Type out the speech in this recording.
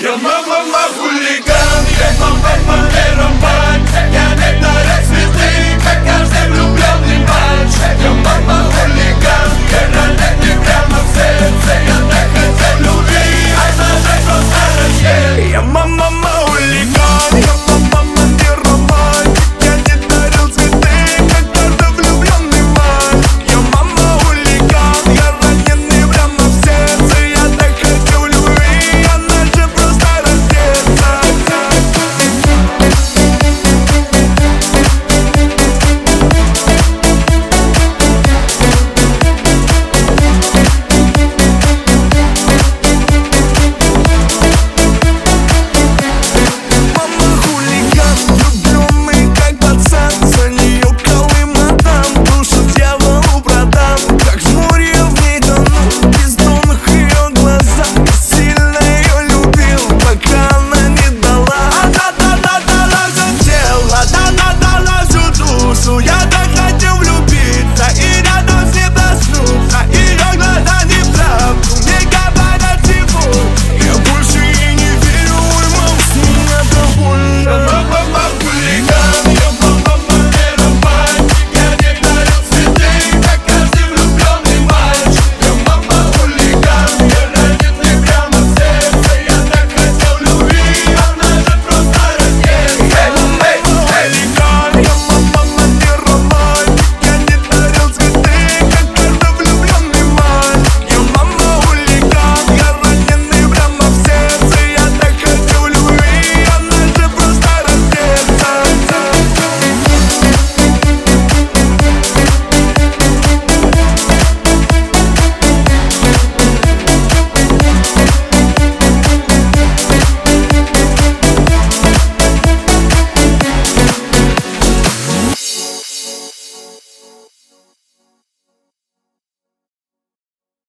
Yeah, mama ma